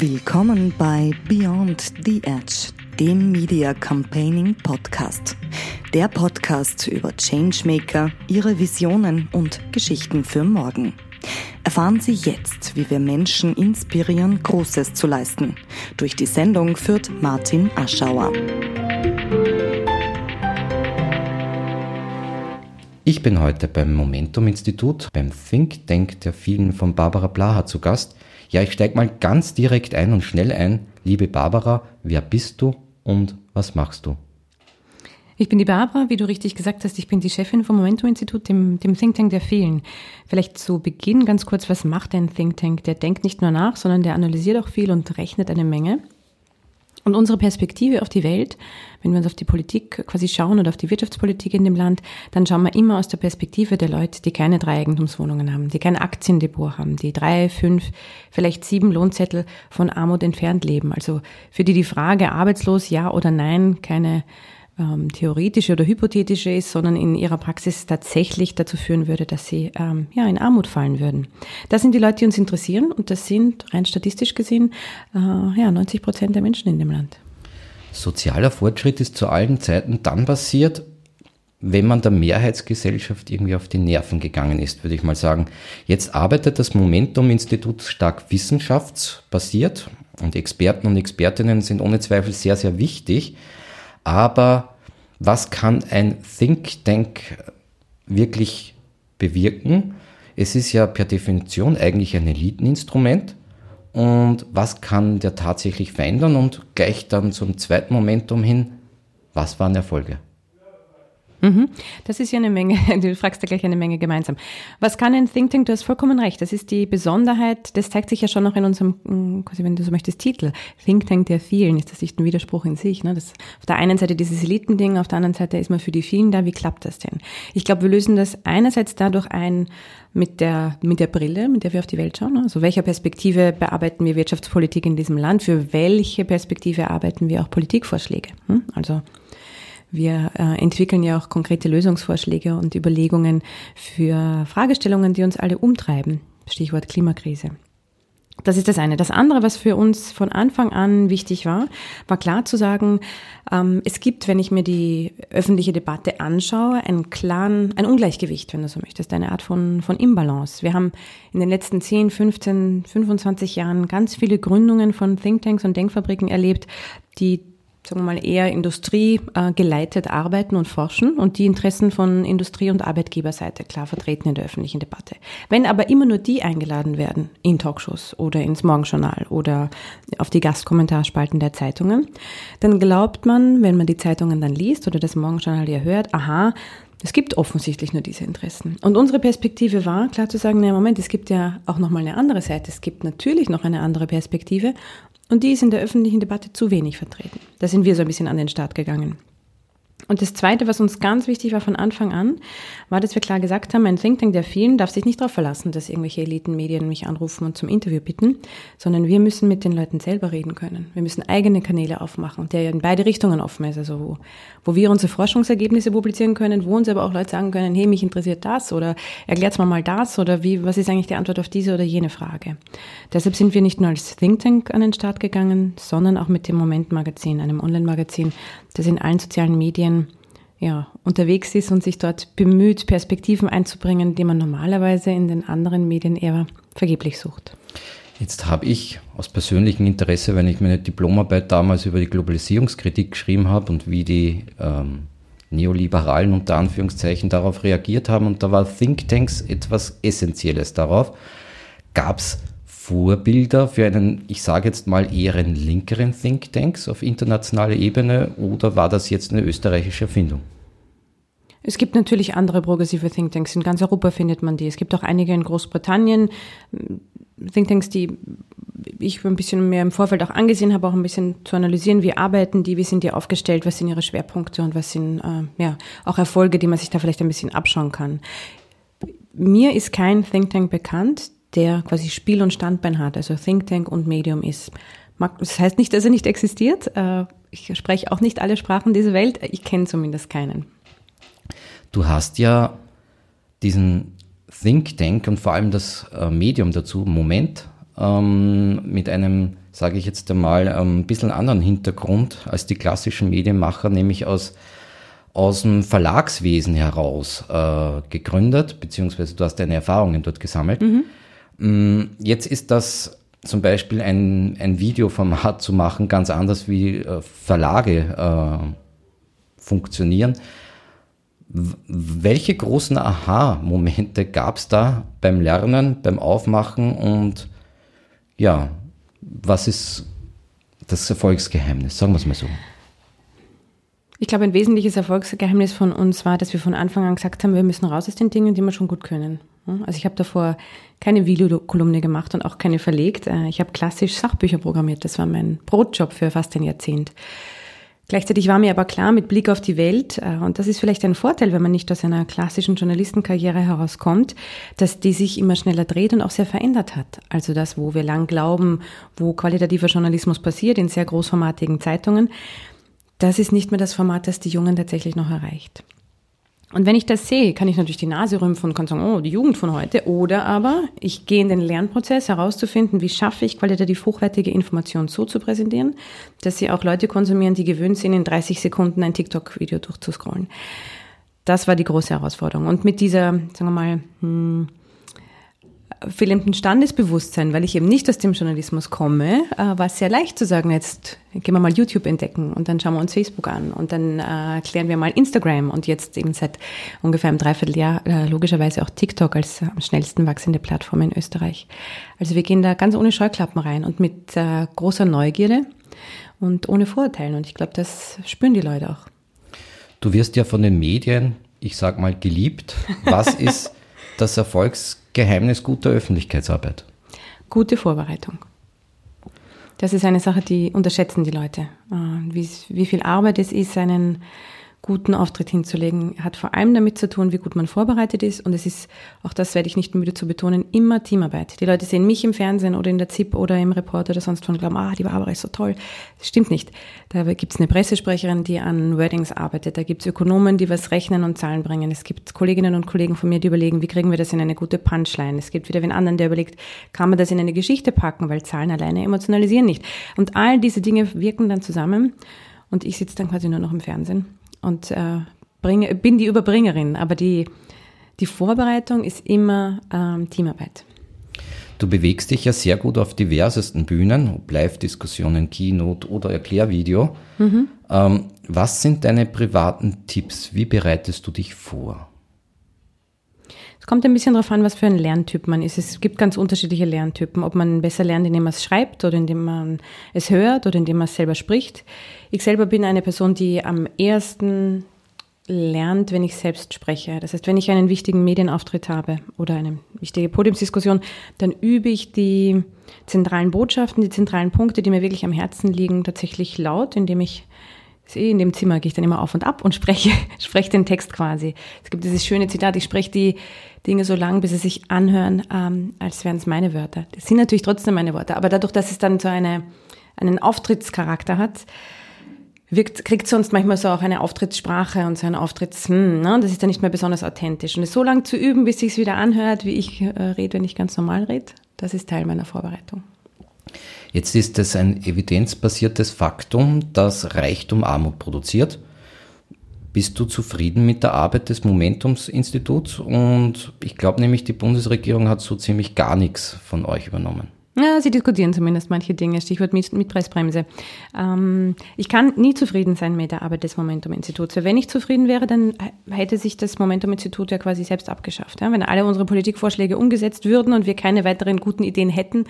Willkommen bei Beyond the Edge, dem Media Campaigning Podcast. Der Podcast über Changemaker, ihre Visionen und Geschichten für morgen. Erfahren Sie jetzt, wie wir Menschen inspirieren, Großes zu leisten. Durch die Sendung führt Martin Aschauer. Ich bin heute beim Momentum Institut, beim Think Tank der vielen von Barbara Blaha zu Gast. Ja, ich steige mal ganz direkt ein und schnell ein. Liebe Barbara, wer bist du und was machst du? Ich bin die Barbara, wie du richtig gesagt hast, ich bin die Chefin vom Momentum Institut, dem, dem Think Tank der vielen. Vielleicht zu Beginn ganz kurz, was macht ein Think Tank? Der denkt nicht nur nach, sondern der analysiert auch viel und rechnet eine Menge. Und unsere Perspektive auf die Welt, wenn wir uns auf die Politik quasi schauen oder auf die Wirtschaftspolitik in dem Land, dann schauen wir immer aus der Perspektive der Leute, die keine drei Eigentumswohnungen haben, die kein Aktiendepot haben, die drei, fünf, vielleicht sieben Lohnzettel von Armut entfernt leben. Also für die die Frage arbeitslos, ja oder nein, keine ähm, theoretische oder hypothetische ist, sondern in ihrer Praxis tatsächlich dazu führen würde, dass sie ähm, ja in Armut fallen würden. Das sind die Leute, die uns interessieren und das sind rein statistisch gesehen äh, ja 90 Prozent der Menschen in dem Land. Sozialer Fortschritt ist zu allen Zeiten dann passiert, wenn man der Mehrheitsgesellschaft irgendwie auf die Nerven gegangen ist, würde ich mal sagen. Jetzt arbeitet das Momentum-Institut stark wissenschaftsbasiert und Experten und Expertinnen sind ohne Zweifel sehr, sehr wichtig. Aber was kann ein Think Tank wirklich bewirken? Es ist ja per Definition eigentlich ein Eliteninstrument. Und was kann der tatsächlich verändern? Und gleich dann zum zweiten Momentum hin, was waren Erfolge? Mhm. Das ist ja eine Menge, du fragst da gleich eine Menge gemeinsam. Was kann ein Think Tank? Du hast vollkommen recht. Das ist die Besonderheit, das zeigt sich ja schon noch in unserem, mm, quasi wenn du so möchtest, Titel. Think Tank der vielen. Ist das nicht ein Widerspruch in sich? Ne? Das, auf der einen Seite dieses Elitending, auf der anderen Seite ist man für die vielen da. Wie klappt das denn? Ich glaube, wir lösen das einerseits dadurch ein, mit der, mit der Brille, mit der wir auf die Welt schauen. Also welcher Perspektive bearbeiten wir Wirtschaftspolitik in diesem Land? Für welche Perspektive erarbeiten wir auch Politikvorschläge? Hm? Also wir äh, entwickeln ja auch konkrete Lösungsvorschläge und Überlegungen für Fragestellungen, die uns alle umtreiben. Stichwort Klimakrise. Das ist das eine. Das andere, was für uns von Anfang an wichtig war, war klar zu sagen, ähm, es gibt, wenn ich mir die öffentliche Debatte anschaue, einen klaren, ein Ungleichgewicht, wenn du so möchtest, eine Art von, von Imbalance. Wir haben in den letzten 10, 15, 25 Jahren ganz viele Gründungen von Thinktanks und Denkfabriken erlebt, die sagen wir mal, eher Industrie äh, arbeiten und forschen und die Interessen von Industrie- und Arbeitgeberseite klar vertreten in der öffentlichen Debatte. Wenn aber immer nur die eingeladen werden in Talkshows oder ins Morgenjournal oder auf die Gastkommentarspalten der Zeitungen, dann glaubt man, wenn man die Zeitungen dann liest oder das Morgenjournal ja hört, aha, es gibt offensichtlich nur diese Interessen. Und unsere Perspektive war, klar zu sagen, na Moment, es gibt ja auch nochmal eine andere Seite. Es gibt natürlich noch eine andere Perspektive. Und die ist in der öffentlichen Debatte zu wenig vertreten. Da sind wir so ein bisschen an den Start gegangen. Und das Zweite, was uns ganz wichtig war von Anfang an, war, dass wir klar gesagt haben, ein Think Tank der vielen darf sich nicht darauf verlassen, dass irgendwelche Elitenmedien mich anrufen und zum Interview bitten, sondern wir müssen mit den Leuten selber reden können. Wir müssen eigene Kanäle aufmachen, der in beide Richtungen offen ist. Also wo, wo wir unsere Forschungsergebnisse publizieren können, wo uns aber auch Leute sagen können, hey, mich interessiert das oder erklärt mal mal das oder wie, was ist eigentlich die Antwort auf diese oder jene Frage. Deshalb sind wir nicht nur als Think Tank an den Start gegangen, sondern auch mit dem Moment Magazin, einem Online-Magazin, das in allen sozialen Medien ja, unterwegs ist und sich dort bemüht, Perspektiven einzubringen, die man normalerweise in den anderen Medien eher vergeblich sucht. Jetzt habe ich aus persönlichem Interesse, wenn ich meine Diplomarbeit damals über die Globalisierungskritik geschrieben habe und wie die ähm, Neoliberalen unter Anführungszeichen darauf reagiert haben, und da war Thinktanks etwas Essentielles darauf, gab es Vorbilder für einen, ich sage jetzt mal, eher einen linkeren Think Tanks auf internationaler Ebene oder war das jetzt eine österreichische Erfindung? Es gibt natürlich andere progressive Thinktanks. In ganz Europa findet man die. Es gibt auch einige in Großbritannien. Thinktanks, die ich ein bisschen mehr im Vorfeld auch angesehen habe, auch ein bisschen zu analysieren, wie arbeiten die, wie sind die aufgestellt, was sind ihre Schwerpunkte und was sind äh, ja auch Erfolge, die man sich da vielleicht ein bisschen abschauen kann. Mir ist kein Think Tank bekannt, der quasi Spiel und Standbein hat, also Think Tank und Medium ist. Das heißt nicht, dass er nicht existiert. Äh, ich spreche auch nicht alle Sprachen dieser Welt. Ich kenne zumindest keinen. Du hast ja diesen Think Tank und vor allem das äh, Medium dazu, Moment, ähm, mit einem, sage ich jetzt einmal, ein ähm, bisschen anderen Hintergrund als die klassischen Medienmacher, nämlich aus, aus dem Verlagswesen heraus äh, gegründet, beziehungsweise du hast deine Erfahrungen dort gesammelt. Mhm. Mm, jetzt ist das zum Beispiel ein, ein Videoformat zu machen ganz anders wie äh, Verlage äh, funktionieren. Welche großen Aha-Momente gab es da beim Lernen, beim Aufmachen und ja, was ist das Erfolgsgeheimnis? Sagen wir es mal so. Ich glaube, ein wesentliches Erfolgsgeheimnis von uns war, dass wir von Anfang an gesagt haben, wir müssen raus aus den Dingen, die wir schon gut können. Also ich habe davor keine Videokolumne gemacht und auch keine verlegt. Äh, ich habe klassisch Sachbücher programmiert. Das war mein Brotjob für fast ein Jahrzehnt. Gleichzeitig war mir aber klar, mit Blick auf die Welt, äh, und das ist vielleicht ein Vorteil, wenn man nicht aus einer klassischen Journalistenkarriere herauskommt, dass die sich immer schneller dreht und auch sehr verändert hat. Also das, wo wir lang glauben, wo qualitativer Journalismus passiert, in sehr großformatigen Zeitungen, das ist nicht mehr das Format, das die Jungen tatsächlich noch erreicht. Und wenn ich das sehe, kann ich natürlich die Nase rümpfen und kann sagen, oh, die Jugend von heute. Oder aber ich gehe in den Lernprozess herauszufinden, wie schaffe ich qualitativ hochwertige Informationen so zu präsentieren, dass sie auch Leute konsumieren, die gewöhnt sind, in 30 Sekunden ein TikTok-Video durchzuscrollen. Das war die große Herausforderung. Und mit dieser, sagen wir mal, hm, fehlenden Standesbewusstsein, weil ich eben nicht aus dem Journalismus komme, äh, war es sehr leicht zu sagen, jetzt gehen wir mal YouTube entdecken und dann schauen wir uns Facebook an und dann äh, klären wir mal Instagram und jetzt eben seit ungefähr einem Dreivierteljahr äh, logischerweise auch TikTok als am schnellsten wachsende Plattform in Österreich. Also wir gehen da ganz ohne Scheuklappen rein und mit äh, großer Neugierde und ohne Vorurteilen und ich glaube, das spüren die Leute auch. Du wirst ja von den Medien, ich sag mal, geliebt. Was ist das Erfolgsgeheimnis guter Öffentlichkeitsarbeit? Gute Vorbereitung. Das ist eine Sache, die unterschätzen die Leute. Äh, wie, wie viel Arbeit es ist, einen guten Auftritt hinzulegen, hat vor allem damit zu tun, wie gut man vorbereitet ist. Und es ist, auch das werde ich nicht müde zu betonen, immer Teamarbeit. Die Leute sehen mich im Fernsehen oder in der ZIP oder im Report oder sonst von glauben, ah, die Barbara ist so toll. Das stimmt nicht. Da gibt es eine Pressesprecherin, die an Wordings arbeitet. Da gibt es Ökonomen, die was rechnen und Zahlen bringen. Es gibt Kolleginnen und Kollegen von mir, die überlegen, wie kriegen wir das in eine gute Punchline. Es gibt wieder einen anderen, der überlegt, kann man das in eine Geschichte packen, weil Zahlen alleine emotionalisieren nicht. Und all diese Dinge wirken dann zusammen. Und ich sitze dann quasi nur noch im Fernsehen und äh, bringe, bin die Überbringerin. Aber die, die Vorbereitung ist immer ähm, Teamarbeit. Du bewegst dich ja sehr gut auf diversesten Bühnen, ob Live-Diskussionen, Keynote oder Erklärvideo. Mhm. Ähm, was sind deine privaten Tipps? Wie bereitest du dich vor? Es kommt ein bisschen darauf an, was für ein Lerntyp man ist. Es gibt ganz unterschiedliche Lerntypen, ob man besser lernt, indem man es schreibt oder indem man es hört oder indem man es selber spricht. Ich selber bin eine Person, die am ersten lernt, wenn ich selbst spreche. Das heißt, wenn ich einen wichtigen Medienauftritt habe oder eine wichtige Podiumsdiskussion, dann übe ich die zentralen Botschaften, die zentralen Punkte, die mir wirklich am Herzen liegen, tatsächlich laut, indem ich in dem Zimmer gehe ich dann immer auf und ab und spreche, spreche den Text quasi. Es gibt dieses schöne Zitat, ich spreche die Dinge so lang, bis sie sich anhören, ähm, als wären es meine Wörter. Das sind natürlich trotzdem meine Worte, aber dadurch, dass es dann so eine, einen Auftrittscharakter hat, wirkt, kriegt sonst manchmal so auch eine Auftrittssprache und so ein Auftritts, hm, ne? das ist dann nicht mehr besonders authentisch. Und es so lange zu üben, bis sich wieder anhört, wie ich äh, rede, wenn ich ganz normal rede, das ist Teil meiner Vorbereitung. Jetzt ist es ein evidenzbasiertes Faktum, dass Reichtum Armut produziert. Bist du zufrieden mit der Arbeit des Momentumsinstituts? Und ich glaube nämlich, die Bundesregierung hat so ziemlich gar nichts von euch übernommen. Ja, sie diskutieren zumindest manche Dinge, Stichwort Mietpreisbremse. Ähm, ich kann nie zufrieden sein mit der Arbeit des Momentum-Instituts. Wenn ich zufrieden wäre, dann hätte sich das Momentum-Institut ja quasi selbst abgeschafft. Ja? Wenn alle unsere Politikvorschläge umgesetzt würden und wir keine weiteren guten Ideen hätten,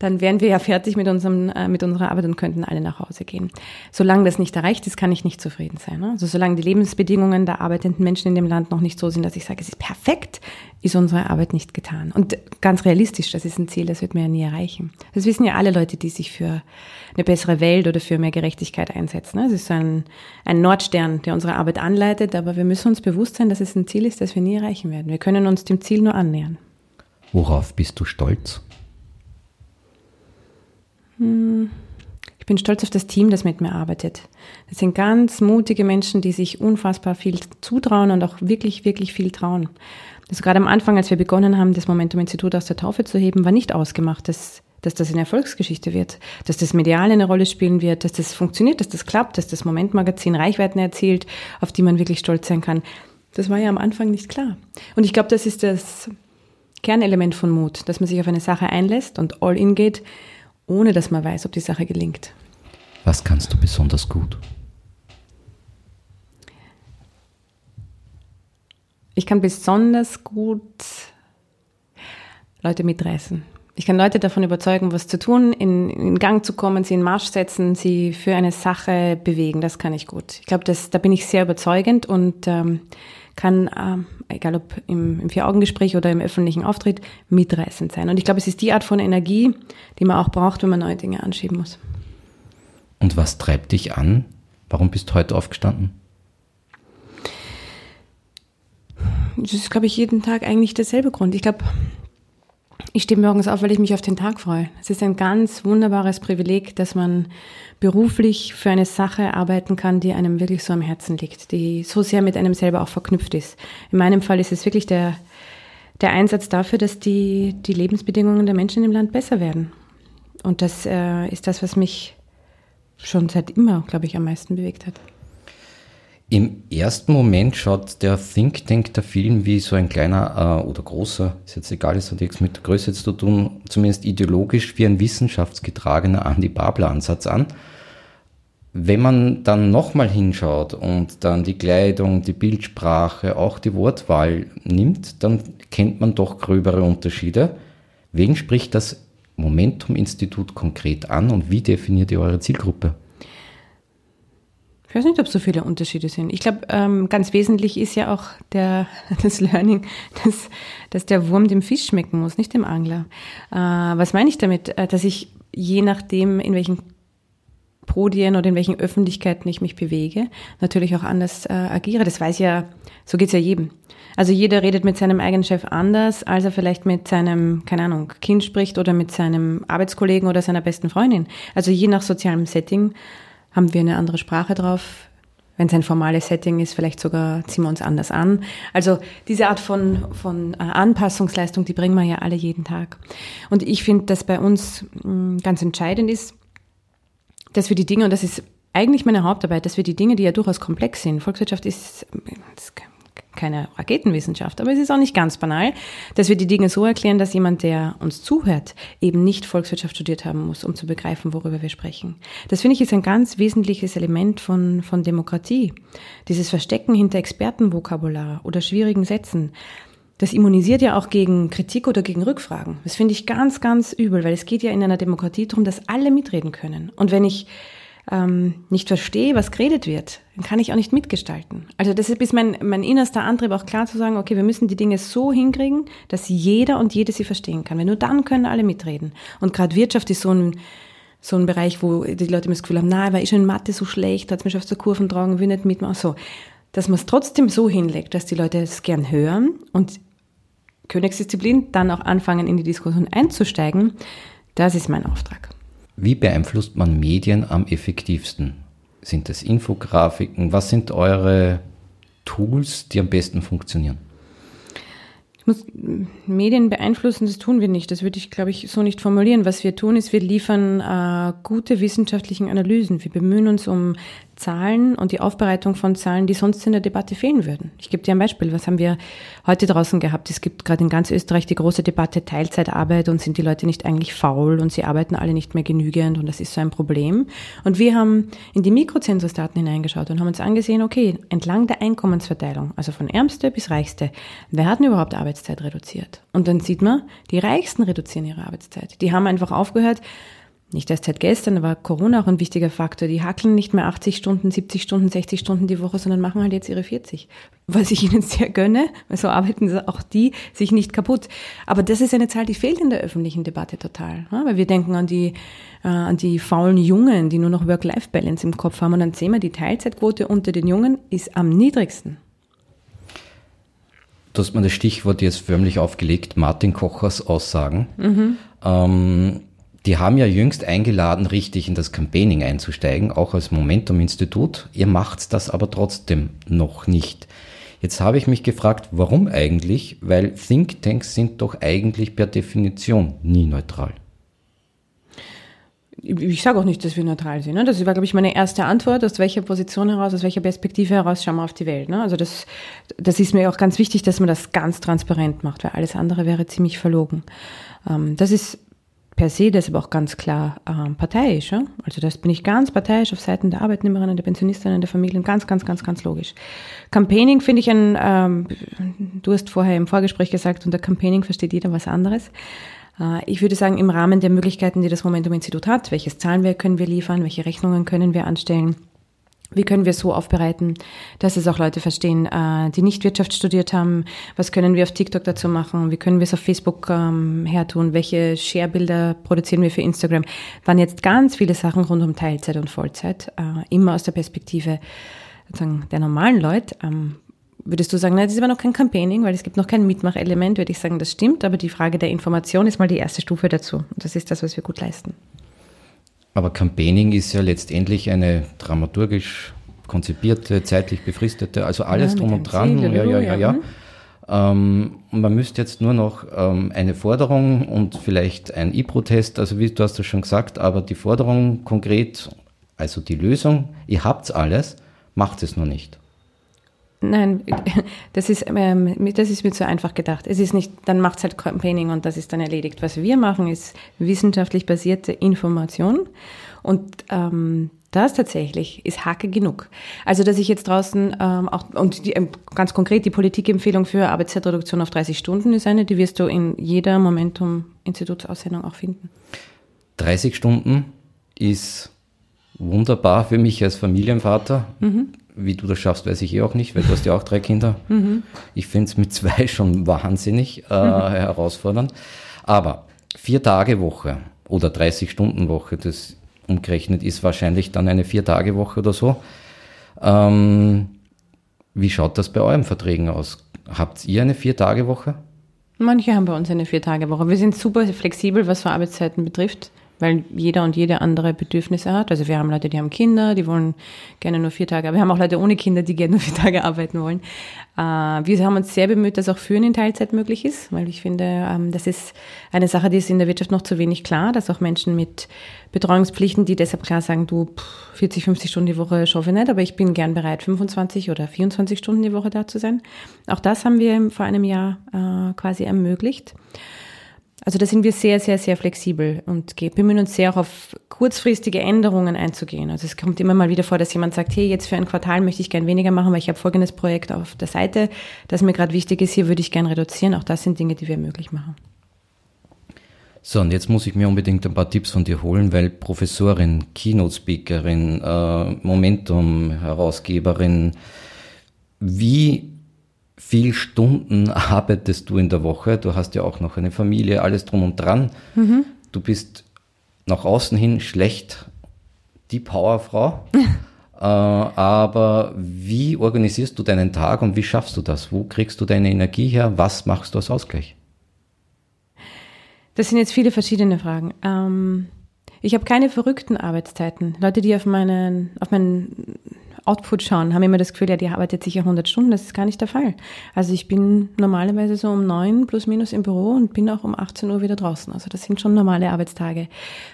dann wären wir ja fertig mit, unserem, äh, mit unserer Arbeit und könnten alle nach Hause gehen. Solange das nicht erreicht ist, kann ich nicht zufrieden sein. Ne? Also solange die Lebensbedingungen der arbeitenden Menschen in dem Land noch nicht so sind, dass ich sage, es ist perfekt, ist unsere Arbeit nicht getan. Und ganz realistisch, das ist ein Ziel, das wird man ja nie erreichen. Das wissen ja alle Leute, die sich für eine bessere Welt oder für mehr Gerechtigkeit einsetzen. Ne? Es ist so ein, ein Nordstern, der unsere Arbeit anleitet, aber wir müssen uns bewusst sein, dass es ein Ziel ist, das wir nie erreichen werden. Wir können uns dem Ziel nur annähern. Worauf bist du stolz? Ich bin stolz auf das Team, das mit mir arbeitet. Das sind ganz mutige Menschen, die sich unfassbar viel zutrauen und auch wirklich, wirklich viel trauen. Also gerade am Anfang, als wir begonnen haben, das Momentum-Institut aus der Taufe zu heben, war nicht ausgemacht, dass dass das eine Erfolgsgeschichte wird, dass das medial eine Rolle spielen wird, dass das funktioniert, dass das klappt, dass das Momentmagazin Reichweiten erzielt, auf die man wirklich stolz sein kann. Das war ja am Anfang nicht klar. Und ich glaube, das ist das Kernelement von Mut, dass man sich auf eine Sache einlässt und all in geht, ohne dass man weiß, ob die Sache gelingt. Was kannst du besonders gut? Ich kann besonders gut Leute mitreißen. Ich kann Leute davon überzeugen, was zu tun, in, in Gang zu kommen, sie in Marsch setzen, sie für eine Sache bewegen. Das kann ich gut. Ich glaube, da bin ich sehr überzeugend und ähm, kann, ähm, egal ob im, im Vier-Augen-Gespräch oder im öffentlichen Auftritt, mitreißend sein. Und ich glaube, es ist die Art von Energie, die man auch braucht, wenn man neue Dinge anschieben muss. Und was treibt dich an? Warum bist du heute aufgestanden? Das ist, glaube ich, jeden Tag eigentlich derselbe Grund. Ich glaube, ich stehe morgens auf, weil ich mich auf den Tag freue. Es ist ein ganz wunderbares Privileg, dass man beruflich für eine Sache arbeiten kann, die einem wirklich so am Herzen liegt, die so sehr mit einem selber auch verknüpft ist. In meinem Fall ist es wirklich der, der Einsatz dafür, dass die, die Lebensbedingungen der Menschen im Land besser werden. Und das äh, ist das, was mich schon seit immer, glaube ich, am meisten bewegt hat. Im ersten Moment schaut der Think Tank der Film wie so ein kleiner äh, oder großer, ist jetzt egal, es hat nichts mit Größe zu tun, zumindest ideologisch wie ein wissenschaftsgetragener Anti-Babler-Ansatz an. Wenn man dann nochmal hinschaut und dann die Kleidung, die Bildsprache, auch die Wortwahl nimmt, dann kennt man doch gröbere Unterschiede. Wen spricht das Momentum-Institut konkret an und wie definiert ihr eure Zielgruppe? Ich weiß nicht, ob so viele Unterschiede sind. Ich glaube, ähm, ganz wesentlich ist ja auch der, das Learning, dass, dass der Wurm dem Fisch schmecken muss, nicht dem Angler. Äh, was meine ich damit? Äh, dass ich je nachdem, in welchen Podien oder in welchen Öffentlichkeiten ich mich bewege, natürlich auch anders äh, agiere. Das weiß ja, so geht's ja jedem. Also jeder redet mit seinem eigenen Chef anders, als er vielleicht mit seinem, keine Ahnung, Kind spricht oder mit seinem Arbeitskollegen oder seiner besten Freundin. Also je nach sozialem Setting haben wir eine andere Sprache drauf. Wenn es ein formales Setting ist, vielleicht sogar ziehen wir uns anders an. Also diese Art von, von äh, Anpassungsleistung, die bringen wir ja alle jeden Tag. Und ich finde, dass bei uns mm, ganz entscheidend ist, dass wir die Dinge, und das ist eigentlich meine Hauptarbeit, dass wir die Dinge, die ja durchaus komplex sind, Volkswirtschaft ist, ist keine Raketenwissenschaft, aber es ist auch nicht ganz banal, dass wir die Dinge so erklären, dass jemand, der uns zuhört, eben nicht Volkswirtschaft studiert haben muss, um zu begreifen, worüber wir sprechen. Das finde ich ist ein ganz wesentliches Element von, von Demokratie. Dieses Verstecken hinter Expertenvokabular oder schwierigen Sätzen. Das immunisiert ja auch gegen Kritik oder gegen Rückfragen. Das finde ich ganz, ganz übel, weil es geht ja in einer Demokratie darum, dass alle mitreden können. Und wenn ich ähm, nicht verstehe, was geredet wird, dann kann ich auch nicht mitgestalten. Also das ist mein, mein innerster Antrieb, auch klar zu sagen, okay, wir müssen die Dinge so hinkriegen, dass jeder und jede sie verstehen kann. Weil nur dann können alle mitreden. Und gerade Wirtschaft ist so ein, so ein Bereich, wo die Leute immer das Gefühl haben, na, weil ich schon in Mathe so schlecht, hat es mich auf der Kurven tragen, will nicht mitmachen. So, dass man es trotzdem so hinlegt, dass die Leute es gern hören und Königsdisziplin dann auch anfangen, in die Diskussion einzusteigen, das ist mein Auftrag. Wie beeinflusst man Medien am effektivsten? Sind es Infografiken? Was sind eure Tools, die am besten funktionieren? Muss Medien beeinflussen, das tun wir nicht. Das würde ich, glaube ich, so nicht formulieren. Was wir tun, ist, wir liefern äh, gute wissenschaftliche Analysen. Wir bemühen uns um Zahlen und die Aufbereitung von Zahlen, die sonst in der Debatte fehlen würden. Ich gebe dir ein Beispiel. Was haben wir heute draußen gehabt? Es gibt gerade in ganz Österreich die große Debatte Teilzeitarbeit und sind die Leute nicht eigentlich faul und sie arbeiten alle nicht mehr genügend und das ist so ein Problem. Und wir haben in die Mikrozensusdaten hineingeschaut und haben uns angesehen, okay, entlang der Einkommensverteilung, also von Ärmste bis Reichste, wer hat denn überhaupt Arbeitszeit reduziert? Und dann sieht man, die Reichsten reduzieren ihre Arbeitszeit. Die haben einfach aufgehört, nicht erst seit gestern, aber Corona auch ein wichtiger Faktor. Die hackeln nicht mehr 80 Stunden, 70 Stunden, 60 Stunden die Woche, sondern machen halt jetzt ihre 40. Was ich ihnen sehr gönne, weil so arbeiten auch die sich nicht kaputt. Aber das ist eine Zahl, die fehlt in der öffentlichen Debatte total. Weil wir denken an die, äh, an die faulen Jungen, die nur noch Work-Life-Balance im Kopf haben. Und dann sehen wir, die Teilzeitquote unter den Jungen ist am niedrigsten. Du hast mir das Stichwort jetzt förmlich aufgelegt, Martin Kochers Aussagen. Mhm. Ähm, die haben ja jüngst eingeladen, richtig in das Campaigning einzusteigen, auch als Momentum-Institut. Ihr macht das aber trotzdem noch nicht. Jetzt habe ich mich gefragt, warum eigentlich? Weil Thinktanks sind doch eigentlich per Definition nie neutral. ich sage auch nicht, dass wir neutral sind. Ne? Das war, glaube ich, meine erste Antwort. Aus welcher Position heraus, aus welcher Perspektive heraus schauen wir auf die Welt. Ne? Also das, das ist mir auch ganz wichtig, dass man das ganz transparent macht, weil alles andere wäre ziemlich verlogen. Ähm, das ist per se deshalb auch ganz klar ähm, parteiisch. Ja? Also das bin ich ganz parteiisch auf Seiten der Arbeitnehmerinnen, der Pensionistinnen, der Familien, ganz, ganz, ganz, ganz logisch. Campaigning finde ich ein, ähm, du hast vorher im Vorgespräch gesagt, unter Campaigning versteht jeder was anderes. Äh, ich würde sagen, im Rahmen der Möglichkeiten, die das Momentum-Institut hat, welches Zahlenwerk können wir liefern, welche Rechnungen können wir anstellen, wie können wir so aufbereiten, dass es auch Leute verstehen, äh, die nicht Wirtschaft studiert haben? Was können wir auf TikTok dazu machen? Wie können wir es auf Facebook ähm, hertun? Welche Share-Bilder produzieren wir für Instagram? Waren jetzt ganz viele Sachen rund um Teilzeit und Vollzeit, äh, immer aus der Perspektive der normalen Leute. Ähm, würdest du sagen, nein, das ist aber noch kein Campaigning, weil es gibt noch kein Mitmachelement, würde ich sagen, das stimmt, aber die Frage der Information ist mal die erste Stufe dazu. Und das ist das, was wir gut leisten. Aber Campaigning ist ja letztendlich eine dramaturgisch konzipierte, zeitlich befristete, also alles ja, drum und dran. Ziel, ja, ja, ja, ja. Ähm, man müsste jetzt nur noch ähm, eine Forderung und vielleicht ein E-Protest, also wie du hast das schon gesagt, aber die Forderung konkret, also die Lösung, ihr habt's alles, macht es nur nicht. Nein, das ist, ähm, das ist mir zu einfach gedacht. Es ist nicht, dann macht es halt Campaigning und das ist dann erledigt. Was wir machen, ist wissenschaftlich basierte Information und ähm, das tatsächlich ist Hacke genug. Also, dass ich jetzt draußen ähm, auch, und die, ähm, ganz konkret die Politikempfehlung für Arbeitszeitreduktion auf 30 Stunden ist eine, die wirst du in jeder Momentum-Institutsaussendung auch finden. 30 Stunden ist wunderbar für mich als Familienvater. Mhm. Wie du das schaffst, weiß ich eh auch nicht, weil du hast ja auch drei Kinder. Mhm. Ich finde es mit zwei schon wahnsinnig äh, mhm. herausfordernd. Aber vier Tage Woche oder 30 Stunden Woche, das umgerechnet ist wahrscheinlich dann eine vier Tage Woche oder so. Ähm, wie schaut das bei euren Verträgen aus? Habt ihr eine vier Tage Woche? Manche haben bei uns eine vier Tage Woche. Wir sind super flexibel, was so Arbeitszeiten betrifft weil jeder und jede andere Bedürfnisse hat. Also wir haben Leute, die haben Kinder, die wollen gerne nur vier Tage, aber wir haben auch Leute ohne Kinder, die gerne nur vier Tage arbeiten wollen. Äh, wir haben uns sehr bemüht, dass auch Führen in Teilzeit möglich ist, weil ich finde, ähm, das ist eine Sache, die ist in der Wirtschaft noch zu wenig klar, dass auch Menschen mit Betreuungspflichten, die deshalb klar sagen, du 40, 50 Stunden die Woche schaffe ich nicht, aber ich bin gern bereit, 25 oder 24 Stunden die Woche da zu sein. Auch das haben wir vor einem Jahr äh, quasi ermöglicht. Also da sind wir sehr, sehr, sehr flexibel und bemühen uns sehr auch auf kurzfristige Änderungen einzugehen. Also es kommt immer mal wieder vor, dass jemand sagt, hey, jetzt für ein Quartal möchte ich gern weniger machen, weil ich habe folgendes Projekt auf der Seite, das mir gerade wichtig ist, hier würde ich gern reduzieren. Auch das sind Dinge, die wir möglich machen. So, und jetzt muss ich mir unbedingt ein paar Tipps von dir holen, weil Professorin, Keynote-Speakerin, äh, Momentum-Herausgeberin, wie viel Stunden arbeitest du in der Woche? Du hast ja auch noch eine Familie, alles drum und dran. Mhm. Du bist nach außen hin schlecht die Powerfrau. äh, aber wie organisierst du deinen Tag und wie schaffst du das? Wo kriegst du deine Energie her? Was machst du als Ausgleich? Das sind jetzt viele verschiedene Fragen. Ähm, ich habe keine verrückten Arbeitszeiten. Leute, die auf meinen, auf meinen Output schauen, haben immer das Gefühl, ja, die arbeitet sicher 100 Stunden. Das ist gar nicht der Fall. Also ich bin normalerweise so um neun plus minus im Büro und bin auch um 18 Uhr wieder draußen. Also das sind schon normale Arbeitstage.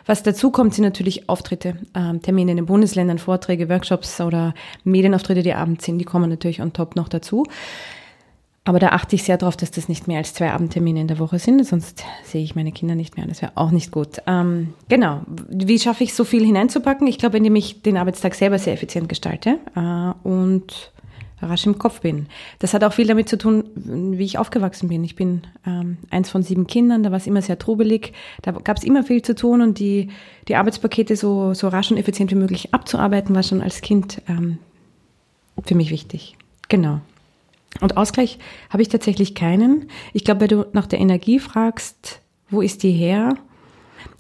Was dazu kommt, sind natürlich Auftritte, ähm, Termine in den Bundesländern, Vorträge, Workshops oder Medienauftritte, die abends sind. Die kommen natürlich on top noch dazu. Aber da achte ich sehr darauf, dass das nicht mehr als zwei Abendtermine in der Woche sind, sonst sehe ich meine Kinder nicht mehr. Das wäre auch nicht gut. Ähm, genau. Wie schaffe ich so viel hineinzupacken? Ich glaube, indem ich den Arbeitstag selber sehr effizient gestalte äh, und rasch im Kopf bin. Das hat auch viel damit zu tun, wie ich aufgewachsen bin. Ich bin ähm, eins von sieben Kindern, da war es immer sehr trubelig, da gab es immer viel zu tun und die, die Arbeitspakete so, so rasch und effizient wie möglich abzuarbeiten, war schon als Kind ähm, für mich wichtig. Genau. Und Ausgleich habe ich tatsächlich keinen. Ich glaube, wenn du nach der Energie fragst, wo ist die her?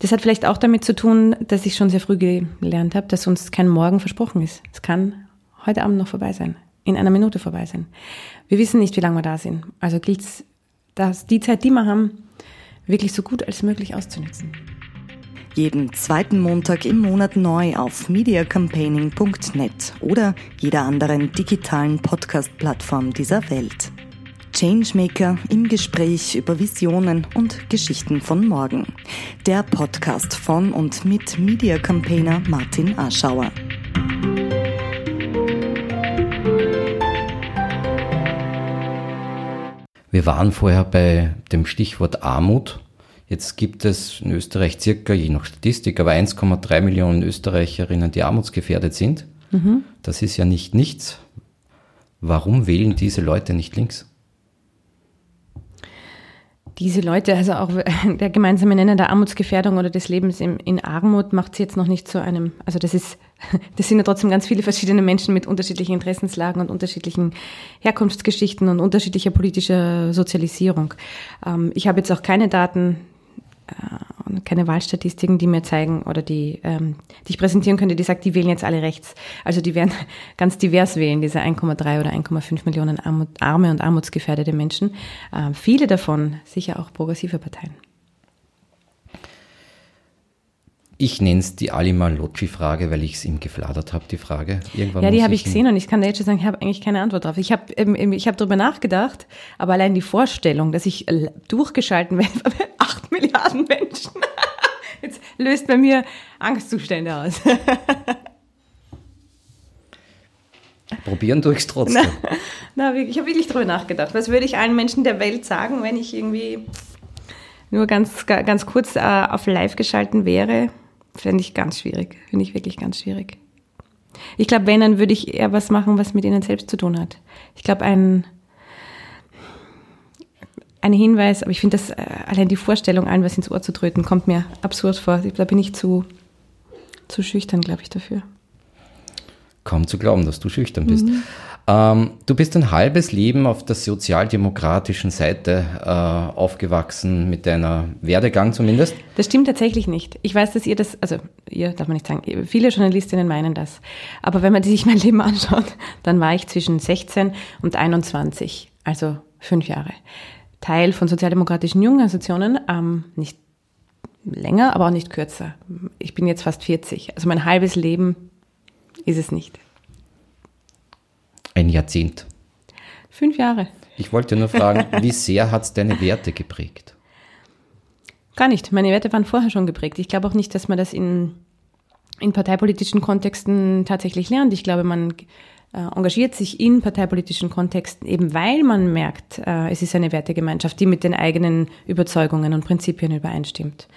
Das hat vielleicht auch damit zu tun, dass ich schon sehr früh gelernt habe, dass uns kein Morgen versprochen ist. Es kann heute Abend noch vorbei sein, in einer Minute vorbei sein. Wir wissen nicht, wie lange wir da sind. Also gilt es, die Zeit, die wir haben, wirklich so gut als möglich auszunutzen. Jeden zweiten Montag im Monat neu auf mediacampaigning.net oder jeder anderen digitalen Podcast-Plattform dieser Welt. Changemaker im Gespräch über Visionen und Geschichten von morgen. Der Podcast von und mit Media Campaigner Martin Aschauer. Wir waren vorher bei dem Stichwort Armut. Jetzt gibt es in Österreich circa, je nach Statistik, aber 1,3 Millionen Österreicherinnen, die armutsgefährdet sind. Mhm. Das ist ja nicht nichts. Warum wählen diese Leute nicht links? diese Leute, also auch der gemeinsame Nenner der Armutsgefährdung oder des Lebens in, in Armut macht sie jetzt noch nicht zu einem, also das ist, das sind ja trotzdem ganz viele verschiedene Menschen mit unterschiedlichen Interessenslagen und unterschiedlichen Herkunftsgeschichten und unterschiedlicher politischer Sozialisierung. Ähm, ich habe jetzt auch keine Daten keine Wahlstatistiken, die mir zeigen oder die, ähm, die ich präsentieren könnte, die sagt, die wählen jetzt alle rechts. Also die werden ganz divers wählen, diese 1,3 oder 1,5 Millionen arme und armutsgefährdete Menschen. Äh, viele davon sicher auch progressive Parteien. Ich nenne es die Ali Malocci-Frage, weil ich es ihm gefladert habe, die Frage. Irgendwann ja, die habe ich gesehen und ich kann dir jetzt schon sagen, ich habe eigentlich keine Antwort drauf. Ich habe ähm, ich hab darüber nachgedacht, aber allein die Vorstellung, dass ich durchgeschalten werde bei acht Milliarden Menschen, jetzt löst bei mir Angstzustände aus. Probieren tue ich es trotzdem. Na, na, ich habe wirklich darüber nachgedacht. Was würde ich allen Menschen der Welt sagen, wenn ich irgendwie nur ganz, ganz kurz äh, auf live geschalten wäre? Fände ich ganz schwierig. Finde ich wirklich ganz schwierig. Ich glaube, wenn, dann würde ich eher was machen, was mit ihnen selbst zu tun hat. Ich glaube, ein, ein Hinweis, aber ich finde das, äh, allein die Vorstellung, allen was ins Ohr zu tröten, kommt mir absurd vor. Da bin ich zu, zu schüchtern, glaube ich, dafür. Kaum zu glauben, dass du schüchtern bist. Mhm. Ähm, du bist ein halbes Leben auf der sozialdemokratischen Seite äh, aufgewachsen, mit deiner Werdegang zumindest. Das stimmt tatsächlich nicht. Ich weiß, dass ihr das, also ihr darf man nicht sagen, viele Journalistinnen meinen das. Aber wenn man sich mein Leben anschaut, dann war ich zwischen 16 und 21, also fünf Jahre. Teil von sozialdemokratischen Jugendorganisationen, ähm, nicht länger, aber auch nicht kürzer. Ich bin jetzt fast 40, also mein halbes Leben ist es nicht. Ein Jahrzehnt. Fünf Jahre. Ich wollte nur fragen, wie sehr hat es deine Werte geprägt? Gar nicht. Meine Werte waren vorher schon geprägt. Ich glaube auch nicht, dass man das in, in parteipolitischen Kontexten tatsächlich lernt. Ich glaube, man äh, engagiert sich in parteipolitischen Kontexten eben, weil man merkt, äh, es ist eine Wertegemeinschaft, die mit den eigenen Überzeugungen und Prinzipien übereinstimmt.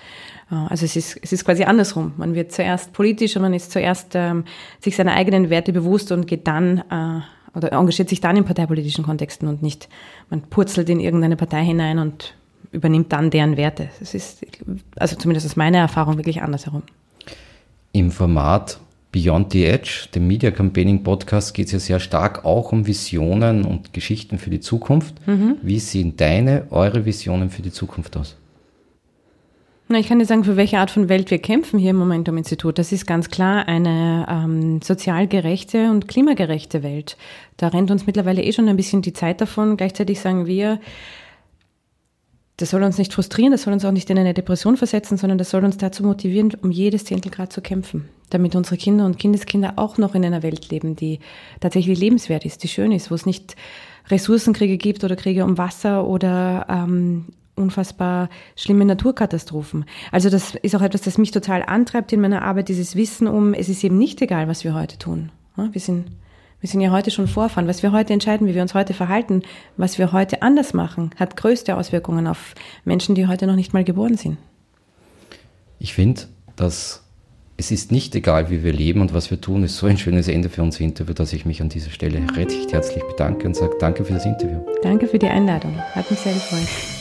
Äh, also es ist, es ist quasi andersrum. Man wird zuerst politisch und man ist zuerst ähm, sich seiner eigenen Werte bewusst und geht dann äh, oder engagiert sich dann in parteipolitischen Kontexten und nicht, man purzelt in irgendeine Partei hinein und übernimmt dann deren Werte. Das ist, also zumindest aus meiner Erfahrung, wirklich andersherum. Im Format Beyond the Edge, dem Media Campaigning Podcast, geht es ja sehr stark auch um Visionen und Geschichten für die Zukunft. Mhm. Wie sehen deine, eure Visionen für die Zukunft aus? Na, ich kann dir sagen, für welche Art von Welt wir kämpfen hier im Momentum-Institut. Das ist ganz klar eine ähm, sozial gerechte und klimagerechte Welt. Da rennt uns mittlerweile eh schon ein bisschen die Zeit davon. Gleichzeitig sagen wir, das soll uns nicht frustrieren, das soll uns auch nicht in eine Depression versetzen, sondern das soll uns dazu motivieren, um jedes Zehntelgrad zu kämpfen, damit unsere Kinder und Kindeskinder auch noch in einer Welt leben, die tatsächlich lebenswert ist, die schön ist, wo es nicht Ressourcenkriege gibt oder Kriege um Wasser oder ähm, unfassbar schlimme Naturkatastrophen. Also das ist auch etwas, das mich total antreibt in meiner Arbeit, dieses Wissen um, es ist eben nicht egal, was wir heute tun. Wir sind, wir sind ja heute schon Vorfahren. Was wir heute entscheiden, wie wir uns heute verhalten, was wir heute anders machen, hat größte Auswirkungen auf Menschen, die heute noch nicht mal geboren sind. Ich finde, dass es ist nicht egal, wie wir leben und was wir tun, ist so ein schönes Ende für unser Interview, dass ich mich an dieser Stelle recht herzlich bedanke und sage danke für das Interview. Danke für die Einladung. Hat mich sehr gefreut.